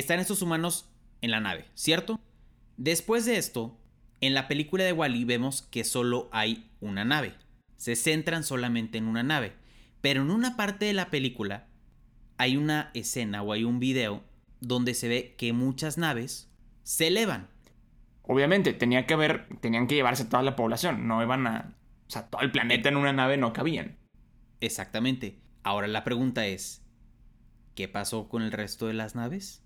están estos humanos en la nave, ¿cierto? Después de esto, en la película de Wally vemos que solo hay una nave. Se centran solamente en una nave. Pero en una parte de la película hay una escena o hay un video donde se ve que muchas naves se elevan. Obviamente, tenía que haber, tenían que llevarse toda la población, no iban a... O sea, todo el planeta en una nave no cabían. Exactamente. Ahora la pregunta es, ¿qué pasó con el resto de las naves?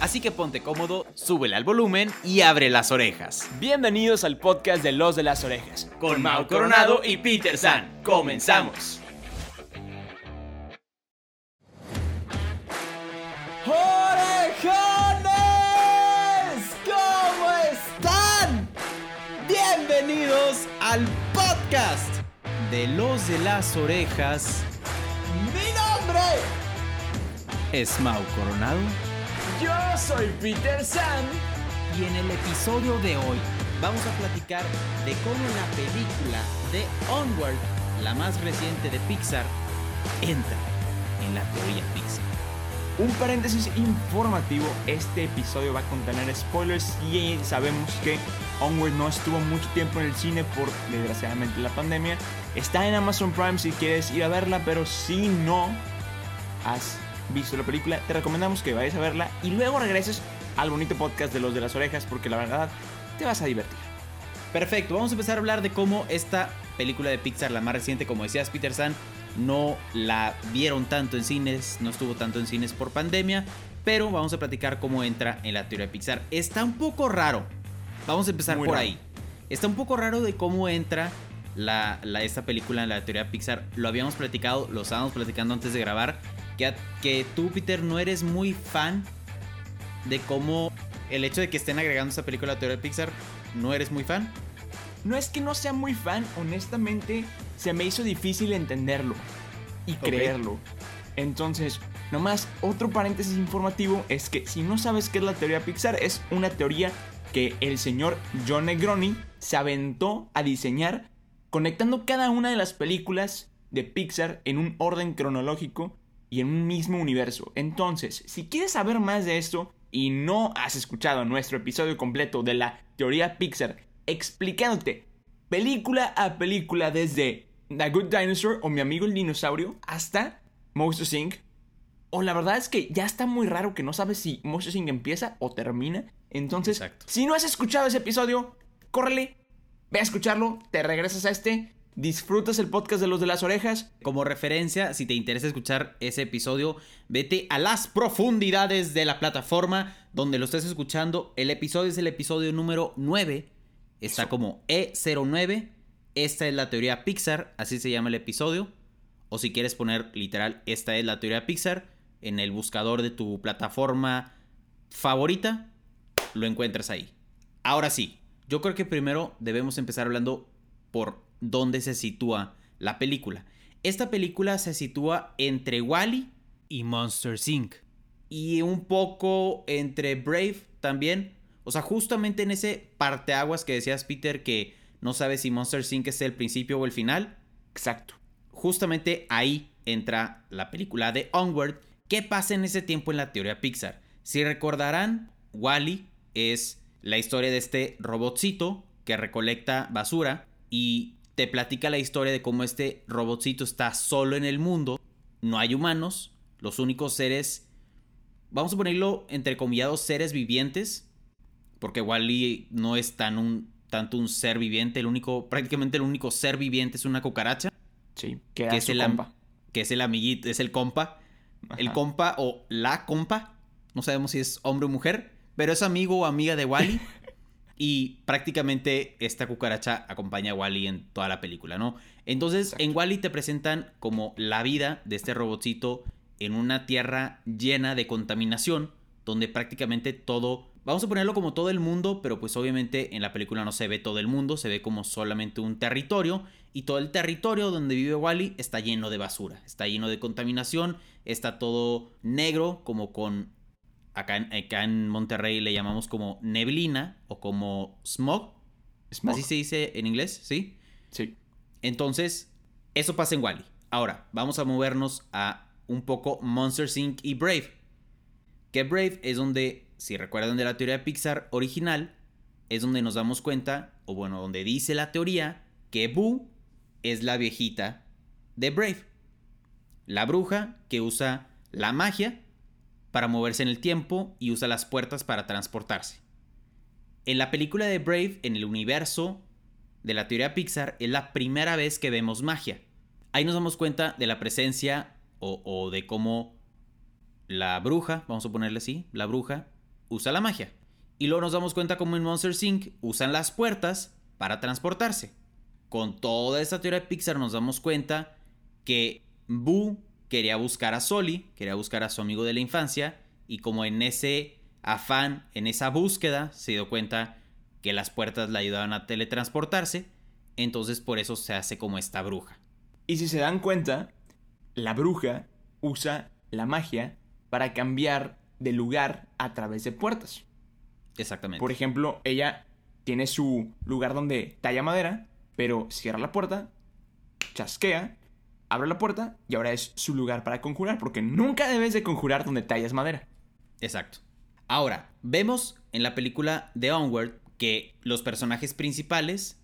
Así que ponte cómodo, súbele al volumen y abre las orejas. Bienvenidos al podcast de Los de las Orejas. Con Mau Coronado y Peter San. Comenzamos. ¡Orejones! ¿Cómo están? Bienvenidos al podcast de los de las orejas. Mi nombre es Mau Coronado Yo soy Peter San. y en el episodio de hoy vamos a platicar de cómo la película de Onward, la más reciente de Pixar, entra en la teoría Pixar. Un paréntesis informativo, este episodio va a contener spoilers y sabemos que Onward no estuvo mucho tiempo en el cine por desgraciadamente la pandemia. Está en Amazon Prime si quieres ir a verla, pero si no has visto la película, te recomendamos que vayas a verla y luego regreses al bonito podcast de los de las orejas porque la verdad te vas a divertir. Perfecto, vamos a empezar a hablar de cómo esta película de Pixar, la más reciente, como decías Peter San, no la vieron tanto en cines, no estuvo tanto en cines por pandemia, pero vamos a platicar cómo entra en la teoría de Pixar. Está un poco raro, vamos a empezar Muy por raro. ahí. Está un poco raro de cómo entra la, la- esta película en la teoría de Pixar. Lo habíamos platicado, lo estábamos platicando antes de grabar, que, que tú Peter no eres muy fan de cómo el hecho de que estén agregando esta película a la teoría de Pixar, no eres muy fan. No es que no sea muy fan, honestamente se me hizo difícil entenderlo y creerlo. Entonces, nomás otro paréntesis informativo es que si no sabes qué es la teoría Pixar, es una teoría que el señor John Negroni se aventó a diseñar conectando cada una de las películas de Pixar en un orden cronológico y en un mismo universo. Entonces, si quieres saber más de esto y no has escuchado nuestro episodio completo de la teoría Pixar explicándote película a película desde The Good Dinosaur o Mi amigo el dinosaurio hasta Monsters Inc. O la verdad es que ya está muy raro que no sabes si Monsters Inc. empieza o termina. Entonces, Exacto. si no has escuchado ese episodio, córrele, ve a escucharlo, te regresas a este, disfrutas el podcast de los de las orejas. Como referencia, si te interesa escuchar ese episodio, vete a las profundidades de la plataforma donde lo estés escuchando. El episodio es el episodio número 9. Está Eso. como E09. Esta es la teoría Pixar, así se llama el episodio. O si quieres poner literal, esta es la teoría Pixar, en el buscador de tu plataforma favorita, lo encuentras ahí. Ahora sí, yo creo que primero debemos empezar hablando por dónde se sitúa la película. Esta película se sitúa entre Wally y Monsters Inc. Y un poco entre Brave también. O sea, justamente en ese parteaguas que decías, Peter, que no sabes si Monsters Inc. es el principio o el final. Exacto. Justamente ahí entra la película de Onward. ¿Qué pasa en ese tiempo en la teoría Pixar? Si recordarán, Wally es la historia de este robotcito que recolecta basura y te platica la historia de cómo este robotcito está solo en el mundo, no hay humanos, los únicos seres, vamos a ponerlo entre comillados seres vivientes, porque Wally no es tan un, tanto un ser viviente, el único, prácticamente el único ser viviente es una cucaracha Sí, que, es el compa. que es el amiguito, es el compa. El compa o la compa. No sabemos si es hombre o mujer. Pero es amigo o amiga de Wally. y prácticamente esta cucaracha acompaña a Wally en toda la película, ¿no? Entonces, Exacto. en Wally te presentan como la vida de este robotcito en una tierra llena de contaminación. Donde prácticamente todo vamos a ponerlo como todo el mundo, pero pues obviamente en la película no se ve todo el mundo, se ve como solamente un territorio y todo el territorio donde vive Wally está lleno de basura, está lleno de contaminación, está todo negro como con acá en, acá en Monterrey le llamamos como neblina o como smog. Smog. Así se dice en inglés, ¿sí? Sí. Entonces, eso pasa en Wally. Ahora, vamos a movernos a un poco Monster Inc. y Brave. Que Brave es donde, si recuerdan de la teoría de Pixar original, es donde nos damos cuenta, o bueno, donde dice la teoría, que Boo es la viejita de Brave. La bruja que usa la magia para moverse en el tiempo y usa las puertas para transportarse. En la película de Brave, en el universo de la teoría Pixar, es la primera vez que vemos magia. Ahí nos damos cuenta de la presencia o, de cómo la bruja, vamos a ponerle así, la bruja usa la magia. Y luego nos damos cuenta como en Monster Inc. usan las puertas para transportarse. Con toda esta teoría de Pixar nos damos cuenta que Boo quería buscar a Soli, quería buscar a su amigo de la infancia, y como en ese afán, en esa búsqueda, se dio cuenta que las puertas le ayudaban a teletransportarse, entonces por eso se hace como esta bruja. Y si se dan cuenta, la bruja usa la magia para cambiar de lugar a través de puertas. Exactamente. Por ejemplo, ella tiene su lugar donde talla madera, pero cierra la puerta, chasquea, abre la puerta y ahora es su lugar para conjurar, porque nunca debes de conjurar donde tallas madera. Exacto. Ahora, vemos en la película de Onward que los personajes principales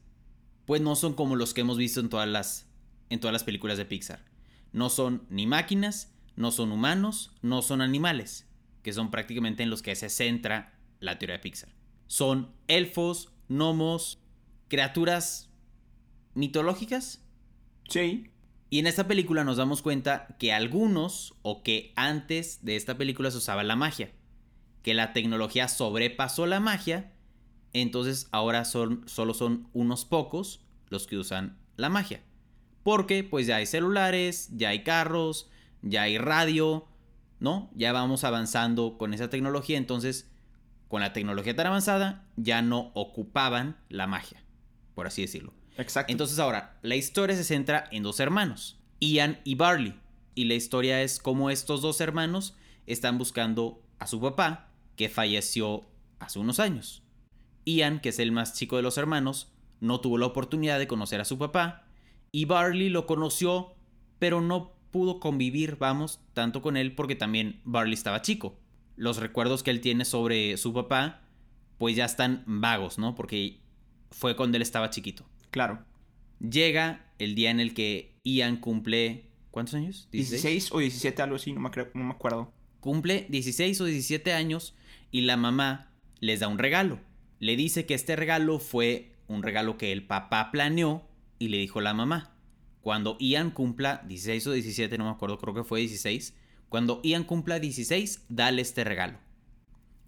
pues no son como los que hemos visto en todas las en todas las películas de Pixar. No son ni máquinas, no son humanos, no son animales, que son prácticamente en los que se centra la teoría de Pixar. Son elfos, gnomos, criaturas mitológicas. Sí. Y en esta película nos damos cuenta que algunos, o que antes de esta película se usaba la magia, que la tecnología sobrepasó la magia, entonces ahora son, solo son unos pocos los que usan la magia. Porque pues ya hay celulares, ya hay carros, ya hay radio, ¿no? Ya vamos avanzando con esa tecnología, entonces con la tecnología tan avanzada ya no ocupaban la magia, por así decirlo. Exacto. Entonces ahora, la historia se centra en dos hermanos, Ian y Barley. Y la historia es cómo estos dos hermanos están buscando a su papá, que falleció hace unos años. Ian, que es el más chico de los hermanos, no tuvo la oportunidad de conocer a su papá, y Barley lo conoció, pero no pudo convivir, vamos, tanto con él porque también Barley estaba chico. Los recuerdos que él tiene sobre su papá, pues ya están vagos, ¿no? Porque fue cuando él estaba chiquito. Claro. Llega el día en el que Ian cumple. ¿Cuántos años? 16 o 17, algo así, no me, no me acuerdo. Cumple 16 o 17 años y la mamá les da un regalo. Le dice que este regalo fue un regalo que el papá planeó y le dijo la mamá. Cuando Ian cumpla 16 o 17, no me acuerdo, creo que fue 16. Cuando Ian cumpla 16, dale este regalo.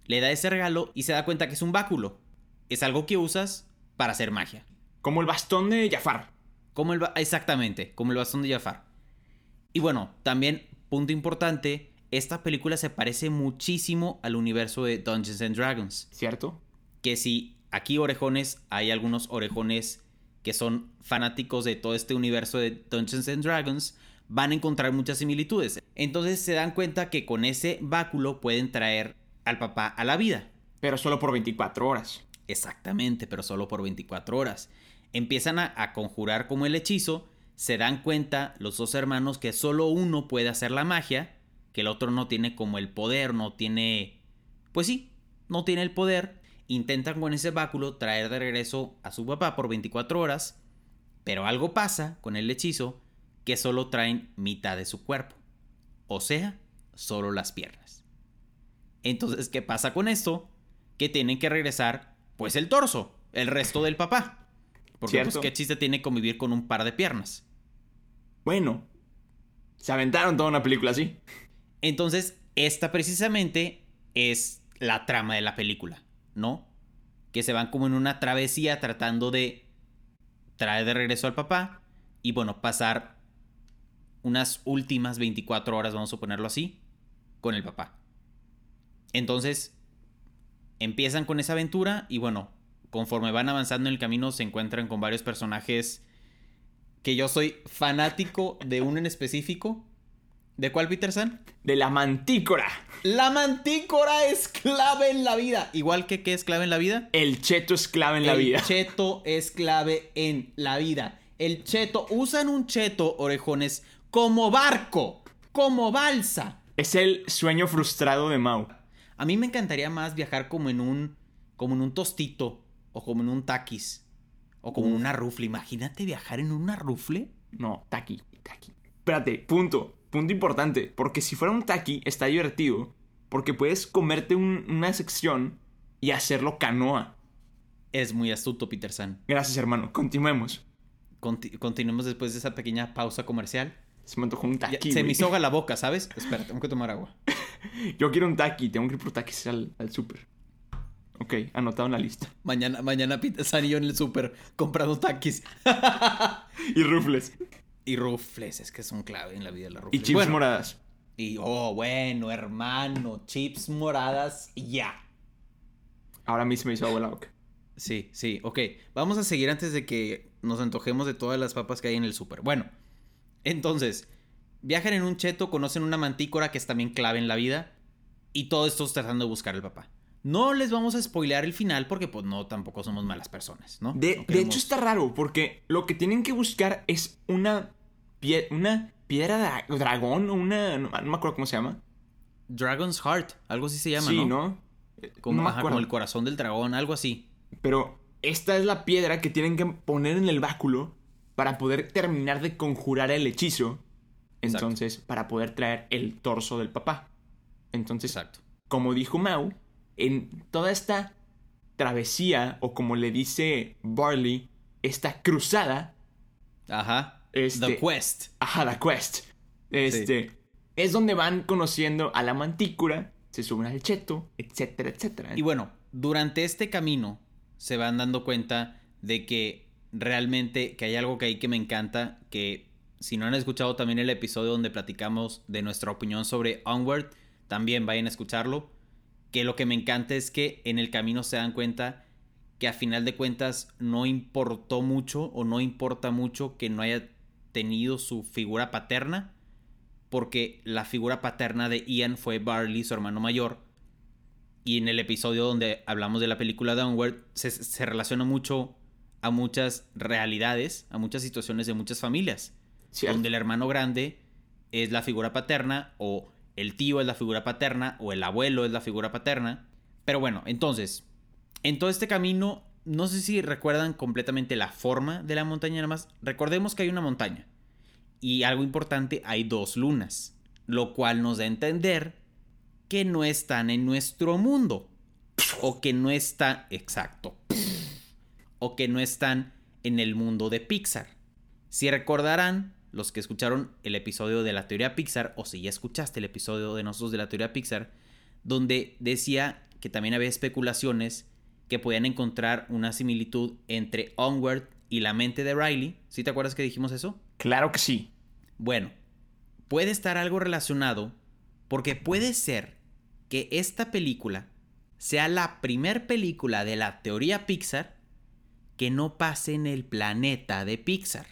Le da ese regalo y se da cuenta que es un báculo. Es algo que usas para hacer magia. Como el bastón de Jafar. Como el exactamente, como el bastón de Jafar. Y bueno, también, punto importante, esta película se parece muchísimo al universo de Dungeons and Dragons. ¿Cierto? Que si aquí orejones, hay algunos orejones que son fanáticos de todo este universo de Dungeons and Dragons, van a encontrar muchas similitudes. Entonces se dan cuenta que con ese báculo pueden traer al papá a la vida. Pero solo por 24 horas. Exactamente, pero solo por 24 horas. Empiezan a, conjurar como el hechizo, se dan cuenta los dos hermanos que solo uno puede hacer la magia, que el otro no tiene como el poder, no tiene... Pues sí, no tiene el poder. Intentan con ese báculo traer de regreso a su papá por 24 horas, pero algo pasa con el hechizo que solo traen mitad de su cuerpo, o sea, solo las piernas. Entonces, ¿qué pasa con esto? Que tienen que regresar, pues el torso, el resto del papá. Porque, pues, ¿qué chiste tiene convivir con un par de piernas? Bueno, se aventaron toda una película así. Entonces, esta precisamente es la trama de la película, ¿no? Que se van como en una travesía tratando de traer de regreso al papá y, bueno, pasar unas últimas 24 horas, vamos a ponerlo así, con el papá. Entonces, empiezan con esa aventura y bueno, conforme van avanzando en el camino se encuentran con varios personajes que yo soy fanático de uno en específico. ¿De cuál, Peter San? De la mantícora. La mantícora es clave en la vida. Igual que qué es clave en la vida. El cheto es clave en la el vida. cheto es clave en la vida. El cheto, usan un cheto, orejones, como barco, como balsa. Es el sueño frustrado de Mau. A mí me encantaría más viajar como en un, como en un tostito o como en un taquis o como en una rufle. Imagínate viajar en una rufle. No, taqui, taqui. Espérate, punto. Punto importante. Porque si fuera un taqui, está divertido. Porque puedes comerte un- una sección y hacerlo canoa. Es muy astuto, Peter San. Gracias, hermano. Continuemos. Conti- continuemos después de esa pequeña pausa comercial. Se me antojó un Ya, taqui. se me hizo la boca, ¿sabes? Espera, tengo que tomar agua. Yo quiero un taqui. Tengo que ir por taquis al, al súper. Ok, anotado en la lista. Mañana, mañana Peter San y yo en el súper comprando taquis. Y rufles. y rufles, es que son clave en la vida de la Y rufles. chips Bueno, moradas. Y, oh, bueno, hermano, chips moradas y ya. Ahora a mí se me hizo agua la boca. Sí, sí, ok. Vamos a seguir antes de que nos antojemos de todas las papas que hay en el súper. Bueno, entonces, viajan en un cheto, conocen una mantícora que es también clave en la vida. Y todo esto tratando de buscar al papá. No les vamos a spoilear el final porque pues no, tampoco somos malas personas, ¿no? De, No de hecho está raro porque lo que tienen que buscar es una, pie- una piedra dra- dragón o una... No, no me acuerdo cómo se llama. Dragon's Heart, algo así se llama, sí, ¿no? ¿no? Como, no ajá, como el corazón del dragón, algo así. Pero esta es la piedra que tienen que poner en el báculo para poder terminar de conjurar el hechizo. Exacto. Entonces, para poder traer el torso del papá. Entonces, Exacto. como dijo Mau, en toda esta travesía, o como le dice Barley, esta cruzada, Ajá. Este- The Quest. ajá, la quest, este, es donde van conociendo a la mantícora, se suben al cheto, etcétera, etcétera. Y bueno, durante este camino se van dando cuenta de que realmente que hay algo que hay que me encanta, que si no han escuchado también el episodio donde platicamos de nuestra opinión sobre Onward, también vayan a escucharlo, que lo que me encanta es que en el camino se dan cuenta que a final de cuentas no importó mucho o no importa mucho que no haya tenido su figura paterna, porque la figura paterna de Ian fue Barley, su hermano mayor, y en el episodio donde hablamos de la película Downward, se, se relaciona mucho a muchas realidades, a muchas situaciones de muchas familias. Cierto. Donde el hermano grande es la figura paterna, o el tío es la figura paterna, o el abuelo es la figura paterna. Pero bueno, entonces, en todo este camino, no sé si recuerdan completamente la forma de la montaña, nada más. Recordemos que hay una montaña. Y algo importante, hay dos lunas. Lo cual nos da a entender que no están en nuestro mundo. O que no están. Exacto. O que no están en el mundo de Pixar. Si recordarán, los que escucharon el episodio de la teoría Pixar, o si ya escuchaste el episodio de nosotros de la teoría Pixar, donde decía que también había especulaciones que podían encontrar una similitud entre Onward y la mente de Riley. ¿Sí te acuerdas que dijimos eso? Claro que sí. Bueno, puede estar algo relacionado porque puede ser que esta película sea la primer película de la teoría Pixar que no pase en el planeta de Pixar.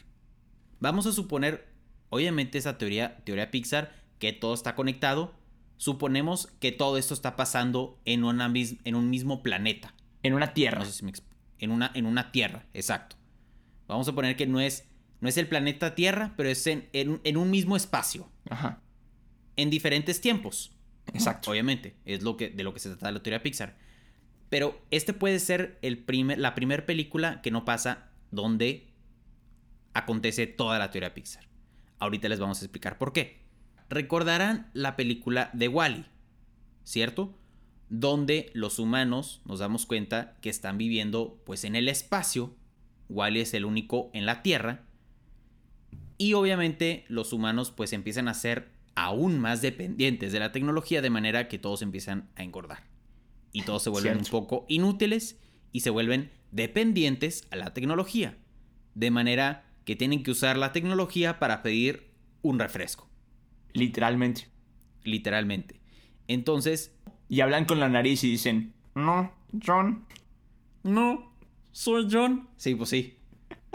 Vamos a suponer, obviamente esa teoría, teoría Pixar, que todo está conectado, suponemos que todo esto está pasando en, una en un mismo planeta. En una tierra. No sé si me en una, en una tierra, exacto. Vamos a poner que no es, no es el planeta Tierra, pero es en, en- en un mismo espacio, Ajá. en diferentes tiempos. Exacto. Obviamente, es lo que, de lo que se trata la teoría Pixar. Pero este puede ser el primer, la primera película que no pasa donde acontece toda la teoría Pixar. Ahorita les vamos a explicar por qué. Recordarán la película de Wally, ¿cierto? Donde los humanos nos damos cuenta que están viviendo pues en el espacio. Wally es el único en la Tierra. Y obviamente los humanos pues empiezan a ser aún más dependientes de la tecnología de manera que todos empiezan a engordar. Y todos se vuelven Cierto. un poco inútiles y se vuelven dependientes a la tecnología. De manera que tienen que usar la tecnología para pedir un refresco, Literalmente. literalmente. Entonces, Y hablan con la nariz y dicen, no, John. No, soy John. Sí, pues sí.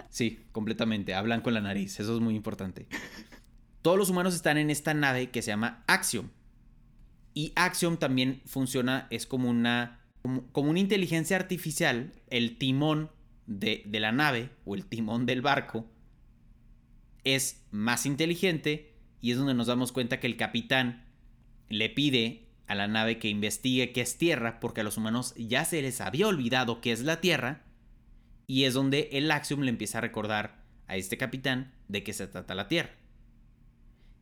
Sí, completamente. Hablan con la nariz. Eso es muy importante. Todos los humanos están en esta nave que se llama Axiom. Y Axiom también funciona, es como una, como, una inteligencia artificial. El timón de, de la nave o el timón del barco es más inteligente y es donde nos damos cuenta que el capitán le pide a la nave que investigue qué es Tierra porque a los humanos ya se les había olvidado qué es la Tierra y es donde el Axiom le empieza a recordar a este capitán de qué se trata la Tierra.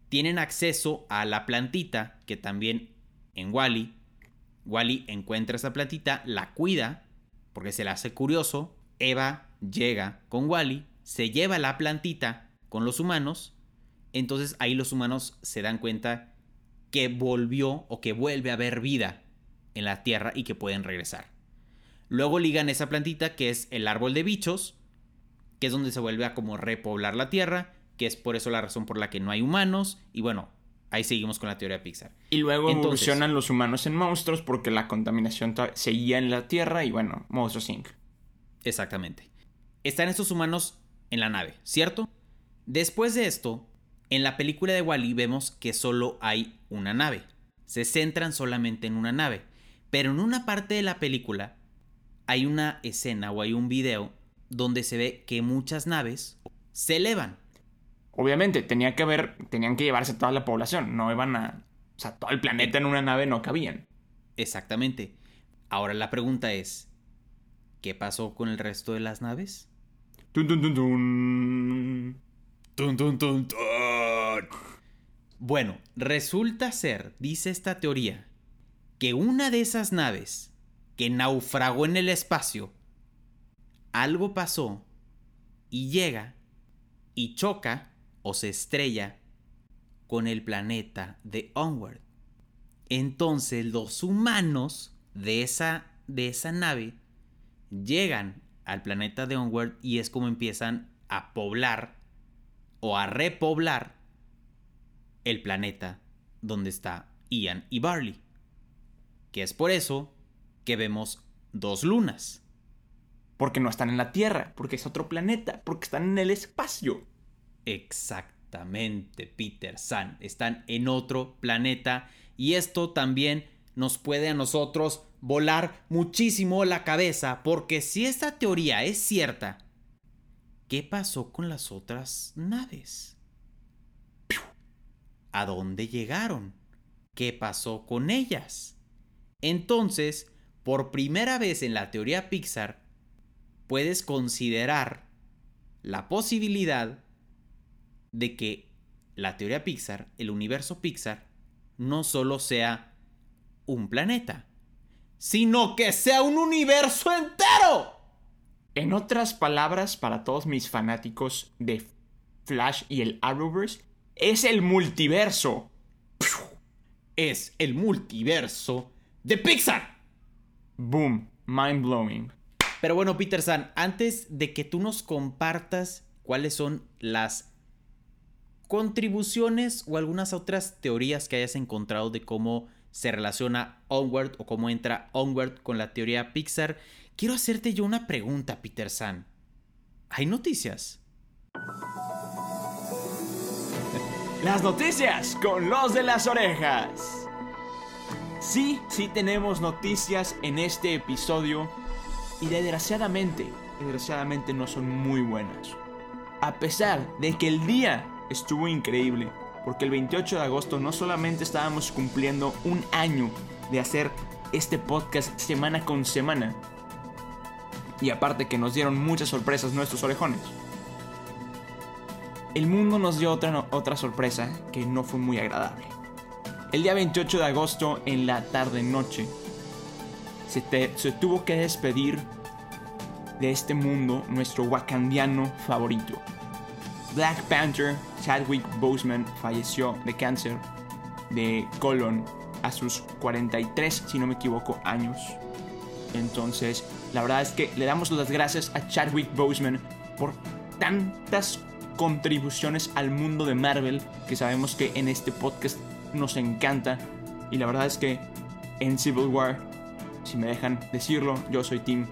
Tienen acceso a la plantita que también en Wally, Wally encuentra esa plantita, la cuida porque se le hace curioso. Eva llega con Wally, se lleva la plantita con los humanos. Entonces ahí los humanos se dan cuenta que volvió o que vuelve a haber vida en la Tierra y que pueden regresar. Luego ligan esa plantita que es el árbol de bichos, que es donde se vuelve a como repoblar la Tierra, que es por eso la razón por la que no hay humanos. Y bueno, ahí seguimos con la teoría Pixar. Y luego evolucionan los humanos en monstruos porque la contaminación seguía en la Tierra y bueno, Monstruos Inc. Exactamente. Están estos humanos en la nave, ¿cierto? Después de esto, en la película de Wally vemos que solo hay una nave. Se centran solamente en una nave. Pero en una parte de la película hay una escena o hay un video donde se ve que muchas naves se elevan. Obviamente, tenía que haber, tenían que llevarse toda la población, no iban a... O sea, todo el planeta en una nave no cabían. Exactamente. Ahora la pregunta es, ¿qué pasó con el resto de las naves? Tun, tun, tun, Bueno, resulta ser, dice esta teoría, que una de esas naves que naufragó en el espacio, algo pasó y llega y choca o se estrella con el planeta de Onward. Entonces los humanos de esa, de esa nave llegan al planeta de Onward y es como empiezan a poblar o a repoblar el planeta donde está Ian y Barley. Que es por eso que vemos dos lunas. Porque no están en la Tierra, porque es otro planeta, porque están en el espacio. Exactamente, Peter San. Están en otro planeta y esto también nos puede a nosotros volar muchísimo la cabeza porque si esta teoría es cierta, ¿qué pasó con las otras naves? ¿A dónde llegaron? ¿Qué pasó con ellas? Entonces, por primera vez en la teoría Pixar, puedes considerar la posibilidad de que la teoría Pixar, el universo Pixar, no solo sea un planeta, sino que sea un universo entero. En otras palabras, para todos mis fanáticos de Flash y el Arrowverse, es el multiverso. Es el multiverso de Pixar. Boom, mind blowing. Pero bueno, Peter San, antes de que tú nos compartas cuáles son las contribuciones o algunas otras teorías que hayas encontrado de cómo se relaciona Onward o cómo entra Onward con la teoría Pixar, quiero hacerte yo una pregunta, Peter San. ¿Hay noticias? Las noticias con los de las orejas. Sí, sí tenemos noticias en este episodio y desgraciadamente, desgraciadamente no son muy buenas. A pesar de que el día estuvo increíble, porque el 28 de agosto no solamente estábamos cumpliendo un año de hacer este podcast semana con semana, y aparte que nos dieron muchas sorpresas nuestros orejones. El mundo nos dio otra, otra sorpresa que no fue muy agradable. El día 28 de agosto, en la tarde-noche, se, tuvo que despedir de este mundo nuestro wakandiano favorito. Black Panther Chadwick Boseman falleció de cáncer de colon a sus 43, si no me equivoco, años. Entonces, la verdad es que le damos las gracias a Chadwick Boseman por tantas contribuciones al mundo de Marvel que sabemos que en este podcast nos encanta. Y la verdad es que en Civil War si me dejan decirlo, yo soy Team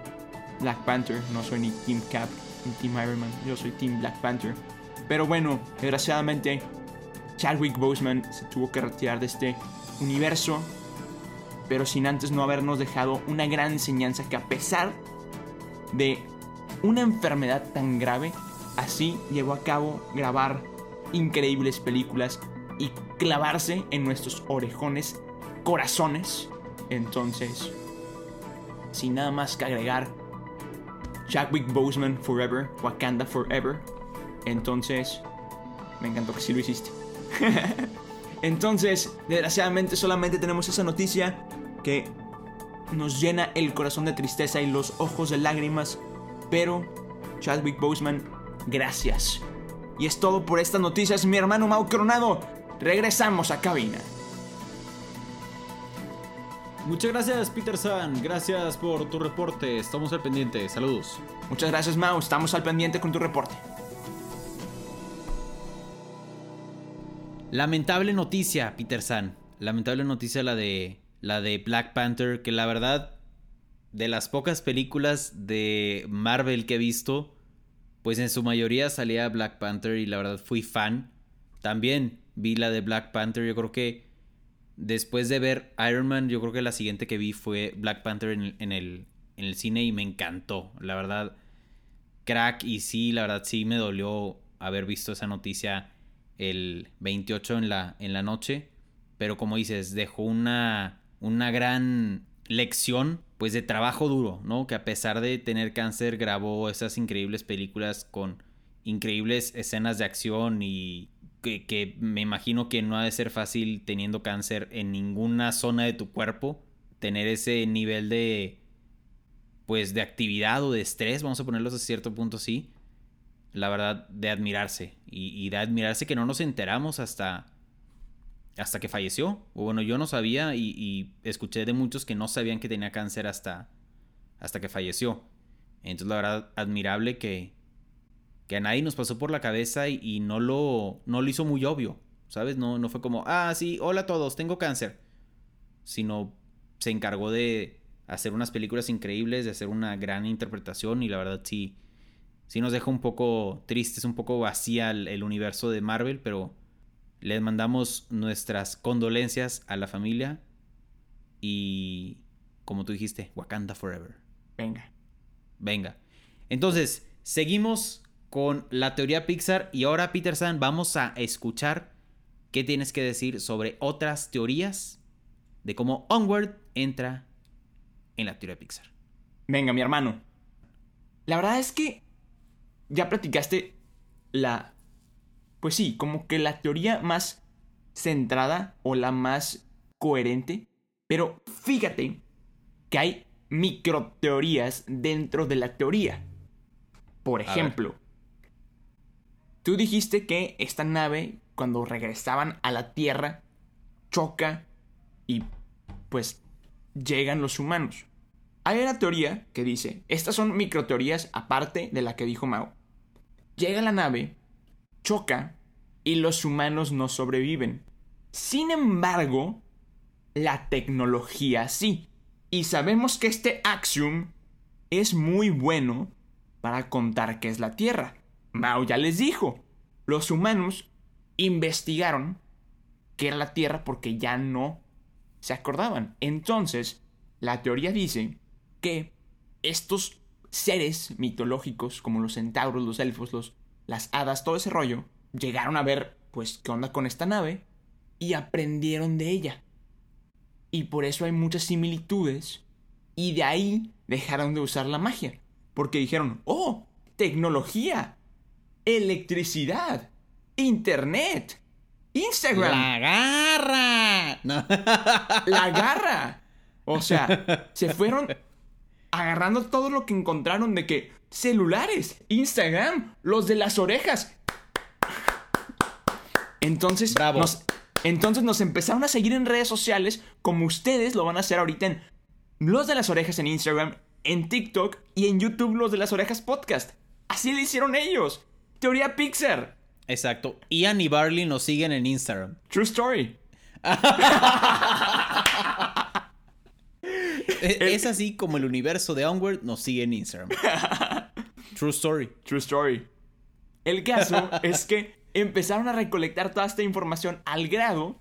Black Panther, no soy ni Team Cap ni Team Iron Man, yo soy Team Black Panther. Pero bueno, desgraciadamente, Chadwick Boseman se tuvo que retirar de este universo, pero sin antes no habernos dejado una gran enseñanza que a pesar de una enfermedad tan grave, así llevó a cabo grabar increíbles películas y clavarse en nuestros orejones corazones. Entonces, sin nada más que agregar, Chadwick Boseman Forever, Wakanda Forever. Entonces, me encantó que sí lo hiciste. Entonces, desgraciadamente solamente tenemos esa noticia que nos llena el corazón de tristeza y los ojos de lágrimas. Pero, Chadwick Boseman, gracias. Y es todo por estas noticias, mi hermano Mau Coronado. Regresamos a cabina. Muchas gracias, Peter San. Gracias por tu reporte. Estamos al pendiente. Saludos. Muchas gracias, Mau. Estamos al pendiente con tu reporte. Lamentable noticia, Peter San. Lamentable noticia la de la de Black Panther, que la verdad de las pocas películas de Marvel que he visto, pues en su mayoría salía Black Panther y la verdad fui fan. También vi la de Black Panther, yo creo que después de ver Iron Man, yo creo que la siguiente que vi fue Black Panther en el, en el, cine y me encantó. La verdad, crack y sí, la verdad sí me dolió haber visto esa noticia el 28 en la, en la noche. Pero como dices, dejó una, una gran lección pues de trabajo duro, ¿no? Que a pesar de tener cáncer grabó esas increíbles películas con increíbles escenas de acción y que, que, me imagino que no ha de ser fácil teniendo cáncer en ninguna zona de tu cuerpo, tener ese nivel de pues de actividad o de estrés, vamos a ponerlos a cierto punto así, la verdad de admirarse y de admirarse que no nos enteramos hasta hasta que falleció. O bueno, yo no sabía y, escuché de muchos que no sabían que tenía cáncer hasta, hasta que falleció. Entonces, la verdad, admirable que, que a nadie nos pasó por la cabeza y, no, lo, no lo hizo muy obvio, ¿sabes? No, no fue como, ah, sí, hola a todos, tengo cáncer. Sino se encargó de hacer unas películas increíbles, de hacer una gran interpretación y la verdad sí, sí nos deja un poco tristes, un poco vacía el universo de Marvel, pero les mandamos nuestras condolencias a la familia y, como tú dijiste, Wakanda Forever. Venga. Venga. Entonces, seguimos con la teoría Pixar y ahora, Peter San, vamos a escuchar qué tienes que decir sobre otras teorías de cómo Onward entra en la teoría Pixar. Venga, mi hermano. La verdad es que ya platicaste la pues sí, como que la teoría más centrada o la más coherente. Pero fíjate que hay microteorías dentro de la teoría. Por ejemplo, tú dijiste que esta nave, cuando regresaban a la Tierra, choca y pues llegan los humanos. Hay una teoría que dice, estas son microteorías aparte de la que dijo Mao. Llega la nave, choca y los humanos no sobreviven. Sin embargo, la tecnología sí. Y sabemos que este axiom es muy bueno para contar qué es la Tierra. Mao ya les dijo, los humanos investigaron qué era la Tierra porque ya no se acordaban. Entonces, la teoría dice que estos seres mitológicos como los centauros, los elfos, los, las hadas, todo ese rollo, llegaron a ver, pues, qué onda con esta nave y aprendieron de ella. Y por eso hay muchas similitudes y de ahí dejaron de usar la magia. Porque dijeron, oh, tecnología, electricidad, internet, Instagram. La garra. No. La garra. O sea, se fueron agarrando todo lo que encontraron de que celulares, Instagram, los de las orejas, entonces, Nos, entonces nos empezaron a seguir en redes sociales como ustedes lo van a hacer ahorita en Los de las Orejas en Instagram, en TikTok y en YouTube Los de las Orejas Podcast. Así lo hicieron ellos. Teoría Pixar. Exacto. Ian y Barley nos siguen en Instagram. True story. E- Es así como el universo de Onward nos sigue en Instagram. True story. True story. El caso es que empezaron a recolectar toda esta información al grado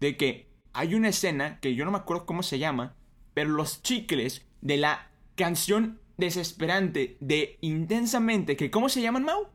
de que hay una escena que yo no me acuerdo cómo se llama, pero los chicles de la canción desesperante de Intensamente, que ¿cómo se llaman, Mau?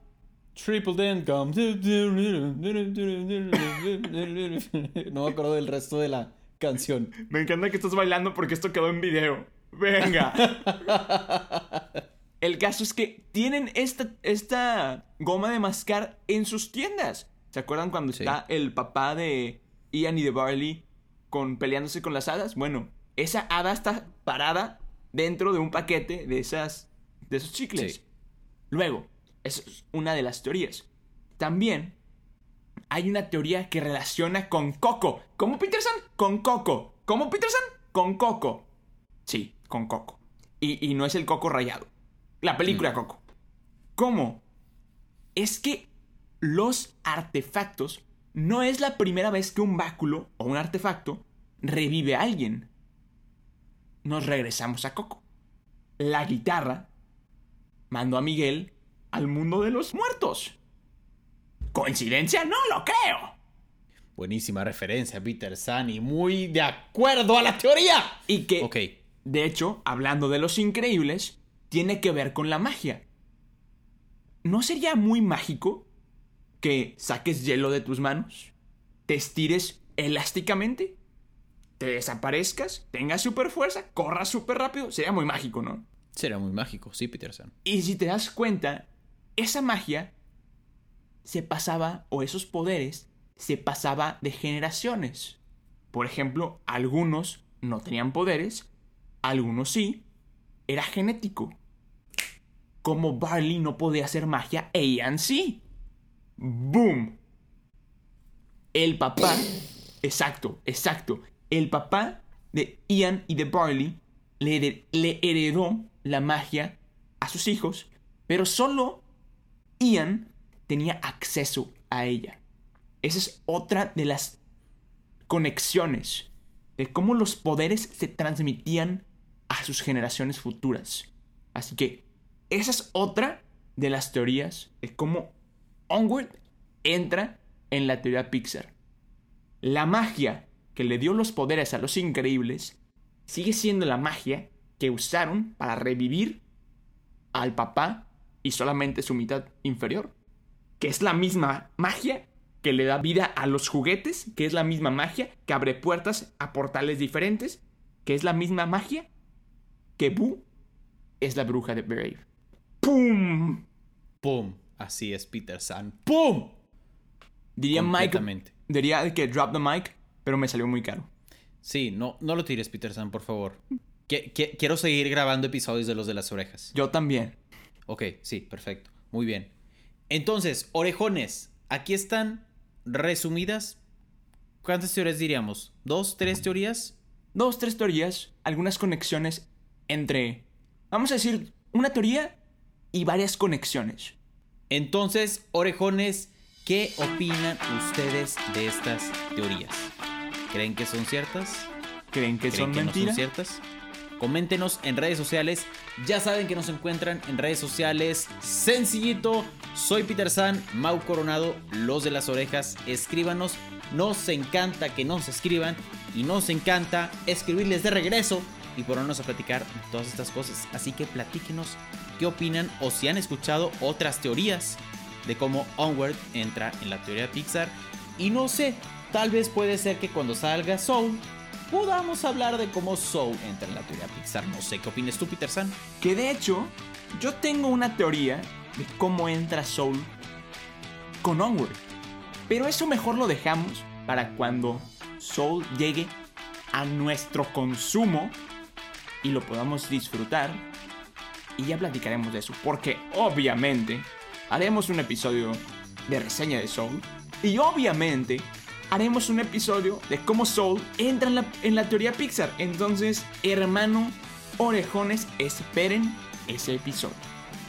Triple come. No me acuerdo del resto de la canción. Me encanta que estás bailando porque esto quedó en video. Venga. El caso es que tienen esta, esta goma de mascar en sus tiendas. ¿Se acuerdan cuando Sí. está el papá de Ian y de Barley con, peleándose con las hadas? Bueno, esa hada está parada dentro de un paquete de, esas, de esos chicles. Sí. Luego, esa es una de las teorías. También hay una teoría que relaciona con Coco. ¿Cómo Peterson? Con Coco. ¿Cómo Peterson? Con Coco. Sí, con Coco. Y, y no es el Coco rayado. La película Coco. ¿Cómo? Es que los artefactos no es la primera vez que un báculo o un artefacto revive a alguien. Nos regresamos a Coco. La guitarra mandó a Miguel al mundo de los muertos. ¿Coincidencia? No lo creo. Buenísima referencia, Peter San, y muy de acuerdo a la teoría. Y que, Ok. de hecho, hablando de los increíbles, tiene que ver con la magia. ¿No sería muy mágico que saques hielo de tus manos, te estires elásticamente, te desaparezcas, tengas super fuerza, corras súper rápido? Sería muy mágico, ¿no? Será muy mágico, sí, Peter San. Y si te das cuenta, esa magia se pasaba, o esos poderes, se pasaba de generaciones. Por ejemplo, algunos no tenían poderes, algunos sí, era genético. Como Barley no podía hacer magia, Ian sí. ¡Boom! El papá, exacto, exacto, el papá de Ian y de Barley le, le heredó la magia a sus hijos, pero solo Ian tenía acceso a ella. Esa es otra de las conexiones de cómo los poderes se transmitían a sus generaciones futuras. Así que esa es otra de las teorías de cómo Onward entra en la teoría Pixar. La magia que le dio los poderes a los increíbles sigue siendo la magia que usaron para revivir al papá y solamente su mitad inferior. Que es la misma magia que le da vida a los juguetes, que es la misma magia que abre puertas a portales diferentes, que es la misma magia que Boo es la bruja de Brave. ¡Pum! ¡Pum! Así es, Peter San. ¡Pum! Diría Mike, diría que drop the mic, pero me salió muy caro. Sí, no, no lo tires, Peter San, por favor. Quiero seguir grabando episodios de los de las orejas. Yo también. Ok, sí, perfecto. Muy bien. Entonces, orejones, aquí están resumidas. ¿Cuántas teorías diríamos? ¿Dos, tres teorías? Dos, tres teorías, algunas conexiones entre, vamos a decir, una teoría y varias conexiones. Entonces, orejones, ¿qué opinan ustedes de estas teorías? ¿Creen que son ciertas? ¿Creen que ¿Creen son que no son mentiras? ciertas? Coméntenos en redes sociales. Ya saben que nos encuentran en redes sociales. Sencillito. Soy Peter San, Mau Coronado, los de las orejas. Escríbanos. Nos encanta que nos escriban. Y nos encanta escribirles de regreso. Y ponernos a platicar todas estas cosas. Así que platíquenos qué opinan o si han escuchado otras teorías de cómo Onward entra en la teoría de Pixar. Y no sé, tal vez puede ser que cuando salga Soul podamos hablar de cómo Soul entra en la teoría Pixar. No sé qué opinas tú, Peter San. Que de hecho, yo tengo una teoría de cómo entra Soul con Onward. Pero eso mejor lo dejamos para cuando Soul llegue a nuestro consumo y lo podamos disfrutar. Y ya platicaremos de eso. Porque obviamente haremos un episodio de reseña de Soul. Y obviamente haremos un episodio de cómo Soul entra en la, teoría Pixar. Entonces, hermano, orejones, esperen ese episodio.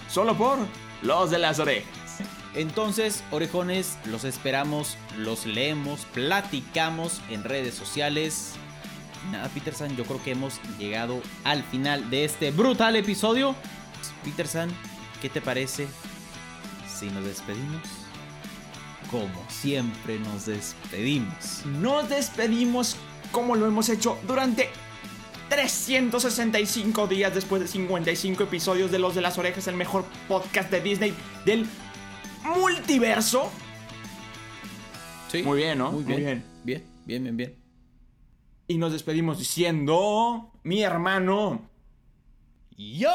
Solo por los de las orejas. Entonces, orejones, los esperamos, los leemos, platicamos en redes sociales. Nada, Peterson, yo creo que hemos llegado al final de este brutal episodio. Peterson, ¿qué te parece si nos despedimos? Como siempre nos despedimos. Nos despedimos como lo hemos hecho durante 365 días después de 55 episodios de Los de las Orejas, el mejor podcast de Disney del multiverso. Sí. Muy bien, ¿no? Muy bien. Muy bien. Bien, bien, bien, bien. Y nos despedimos diciendo, mi hermano, Yo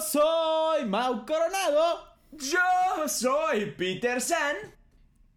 soy Mau Coronado yo soy Peter San